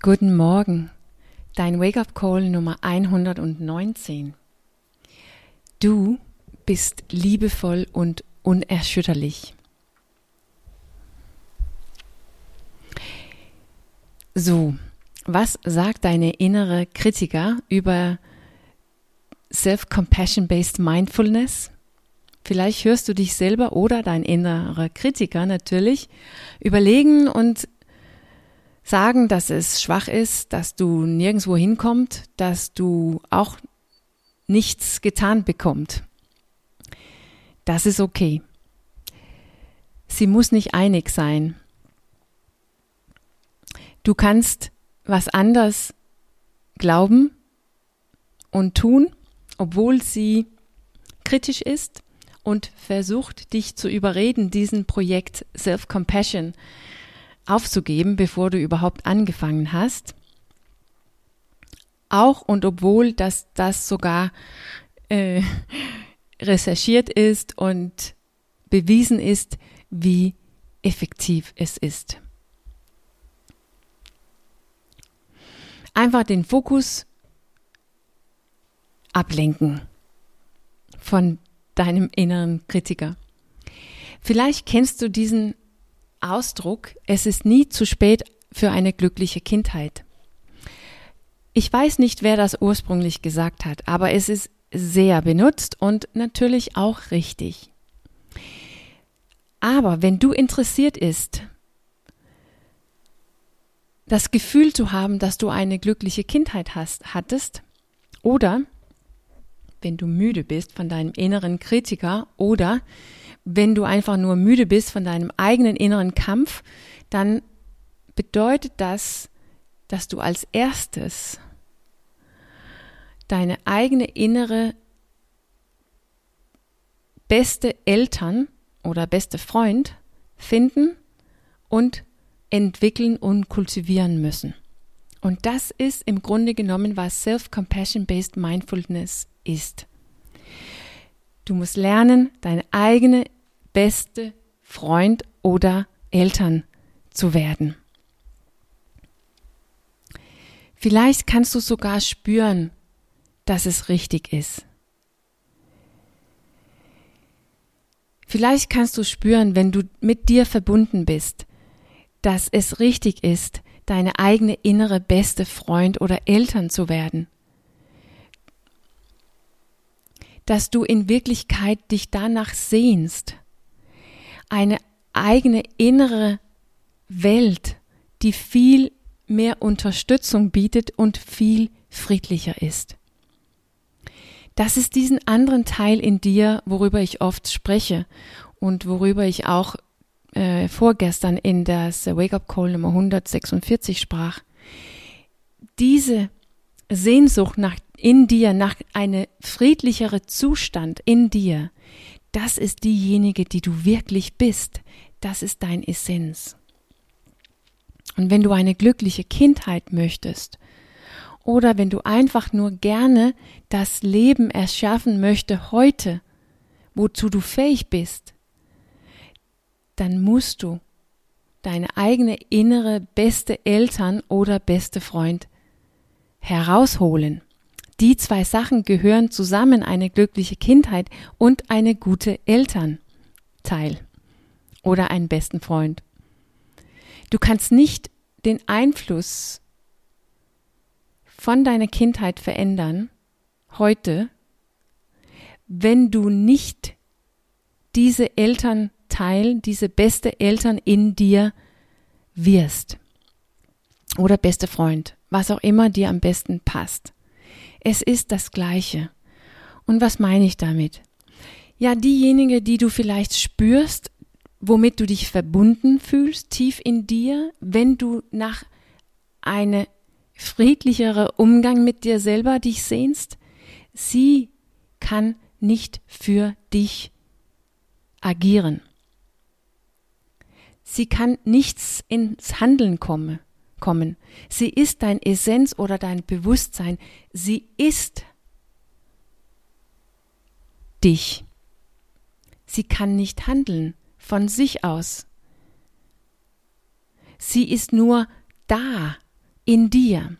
Guten Morgen, dein Wake-up-Call Nummer 119. Du bist liebevoll und unerschütterlich. So, was sagt deine innere Kritiker über Self-Compassion-Based Mindfulness? Vielleicht hörst du dich selber oder dein innerer Kritiker natürlich überlegen und sagen, dass es schwach ist, dass du nirgendwo hinkommst, dass du auch nichts getan bekommst. Das ist okay. Sie muss nicht einig sein. Du kannst was anders glauben und tun, obwohl sie kritisch ist und versucht, dich zu überreden, diesen Projekt Self-Compassion aufzugeben, bevor du überhaupt angefangen hast. Auch und obwohl dass das sogar äh, recherchiert ist und bewiesen ist, wie effektiv es ist. Einfach den Fokus ablenken von deinem inneren Kritiker. Vielleicht kennst du diesen Ausdruck, es ist nie zu spät für eine glückliche Kindheit. Ich weiß nicht, wer das ursprünglich gesagt hat, aber es ist sehr benutzt und natürlich auch richtig. Aber wenn du interessiert ist, das Gefühl zu haben, dass du eine glückliche Kindheit hast, hattest, oder wenn du müde bist von deinem inneren Kritiker oder wenn du einfach nur müde bist von deinem eigenen inneren Kampf, dann bedeutet das, dass du als erstes deine eigene innere beste Eltern oder beste Freund finden und entwickeln und kultivieren müssen. Und das ist im Grunde genommen, was Self-Compassion-Based Mindfulness ist. Du musst lernen, deine eigene beste Freund oder Eltern zu werden. Vielleicht kannst du sogar spüren, dass es richtig ist. Vielleicht kannst du spüren, wenn du mit dir verbunden bist, dass es richtig ist, deine eigene innere beste Freund oder Eltern zu werden. Dass du in Wirklichkeit dich danach sehnst eine eigene innere Welt, die viel mehr Unterstützung bietet und viel friedlicher ist. Das ist diesen anderen Teil in dir, worüber ich oft spreche und worüber ich auch äh, vorgestern in das Wake-up Call Nummer 146 sprach. Diese Sehnsucht nach in dir, nach einem friedlichere Zustand in dir, das ist diejenige, die du wirklich bist. Das ist dein Essenz. Und wenn du eine glückliche Kindheit möchtest, oder wenn du einfach nur gerne das Leben erschaffen möchte heute, wozu du fähig bist, dann musst du deine eigene innere beste Eltern oder beste Freund herausholen. Die zwei Sachen gehören zusammen, eine glückliche Kindheit und eine gute Elternteil oder einen besten Freund. Du kannst nicht den Einfluss von deiner Kindheit verändern heute, wenn du nicht diese Elternteil, diese beste Eltern in dir wirst. Oder beste Freund, was auch immer dir am besten passt. Es ist das Gleiche. Und was meine ich damit? Ja, diejenige, die du vielleicht spürst, womit du dich verbunden fühlst, tief in dir, wenn du nach eine friedlichere Umgang mit dir selber dich sehnst, sie kann nicht für dich agieren. Sie kann nichts ins Handeln kommen kommen. Sie ist dein Essenz oder dein Bewusstsein. Sie ist dich. Sie kann nicht handeln von sich aus. Sie ist nur da in dir.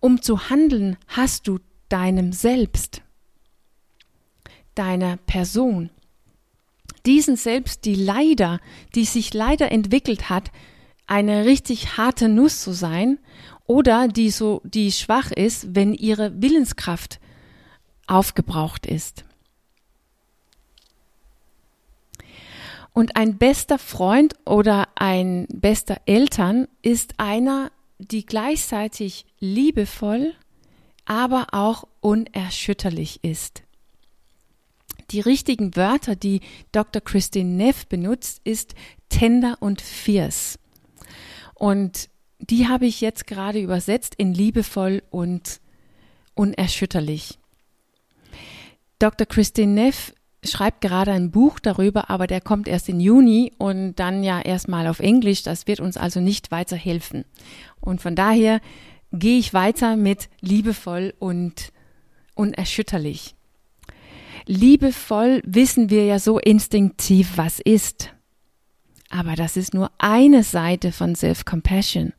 Um zu handeln, hast du deinem Selbst, deiner Person, diesen Selbst, die leider, die sich leider entwickelt hat, eine richtig harte Nuss zu sein oder die so, die schwach ist, wenn ihre Willenskraft aufgebraucht ist. Und ein bester Freund oder ein bester Eltern ist einer, die gleichzeitig liebevoll, aber auch unerschütterlich ist. Die richtigen Wörter, die Dr. Christine Neff benutzt, ist tender und fierce. Und die habe ich jetzt gerade übersetzt in liebevoll und unerschütterlich. Dr. Christine Neff schreibt gerade ein Buch darüber, aber der kommt erst in Juni und dann ja erstmal auf Englisch. Das wird uns also nicht weiterhelfen. Und von daher gehe ich weiter mit liebevoll und unerschütterlich. Liebevoll wissen wir ja so instinktiv, was ist. Aber das ist nur eine Seite von Self-Compassion.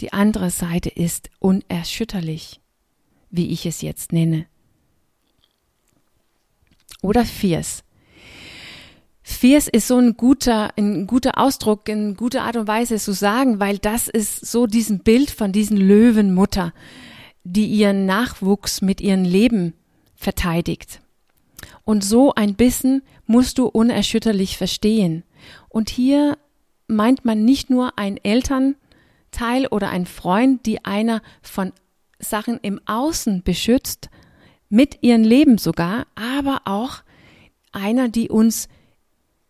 Die andere Seite ist unerschütterlich, wie ich es jetzt nenne. Oder fierce. Fierce ist so ein guter, ein guter Ausdruck, eine gute Art und Weise zu sagen, weil das ist so diesen Bild von diesen Löwenmutter, die ihren Nachwuchs mit ihrem Leben verteidigt. Und so ein bisschen musst du unerschütterlich verstehen. Und hier meint man nicht nur ein Elternteil oder ein Freund, die einer von Sachen im Außen beschützt, mit ihrem Leben sogar, aber auch einer, die uns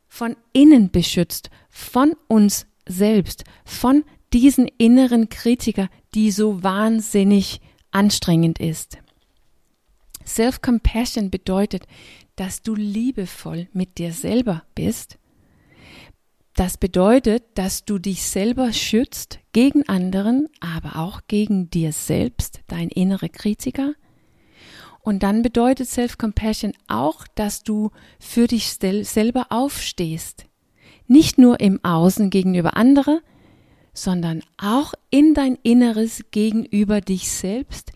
von innen beschützt, von uns selbst, von diesen inneren Kritiker, die so wahnsinnig anstrengend ist. Self-Compassion bedeutet, dass du liebevoll mit dir selber bist. Das bedeutet, dass du dich selber schützt gegen anderen, aber auch gegen dir selbst, dein innere Kritiker, und dann bedeutet Self-Compassion auch, dass du für dich selber aufstehst. Nicht nur im Außen gegenüber andere, sondern auch in dein Inneres gegenüber dich selbst.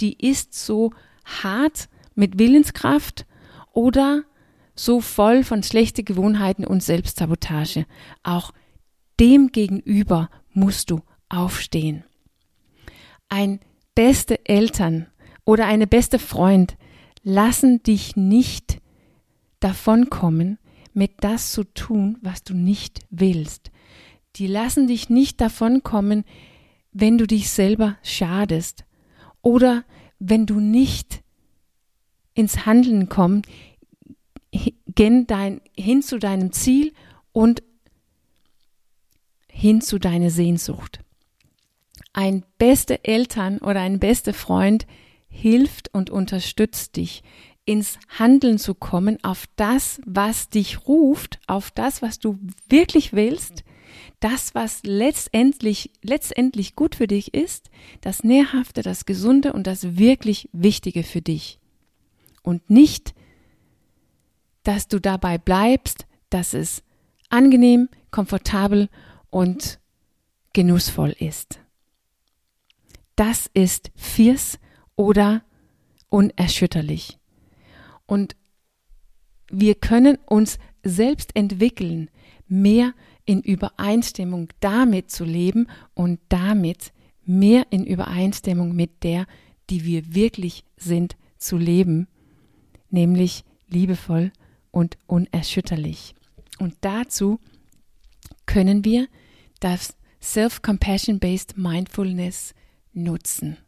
Die ist so hart mit Willenskraft oder so voll von schlechten Gewohnheiten und Selbstsabotage. Auch dem gegenüber musst du aufstehen. Ein beste Eltern oder eine beste Freund lassen dich nicht davonkommen, mit das zu tun, was du nicht willst. Die lassen dich nicht davonkommen, wenn du dich selber schadest oder wenn du nicht ins Handeln kommst, hin, dein, hin zu deinem Ziel und hin zu deiner Sehnsucht. Ein beste Eltern oder ein bester Freund hilft und unterstützt dich, ins Handeln zu kommen, auf das, was dich ruft, auf das, was du wirklich willst, das, was letztendlich, letztendlich gut für dich ist, das Nährhafte, das Gesunde und das wirklich Wichtige für dich. Und nicht, dass du dabei bleibst, dass es angenehm, komfortabel und genussvoll ist. Das ist fierce oder unerschütterlich. Und wir können uns selbst entwickeln, mehr in Übereinstimmung damit zu leben und damit mehr in Übereinstimmung mit der, die wir wirklich sind, zu leben, nämlich liebevoll und unerschütterlich. Und dazu können wir das Self-Compassion-Based Mindfulness nutzen.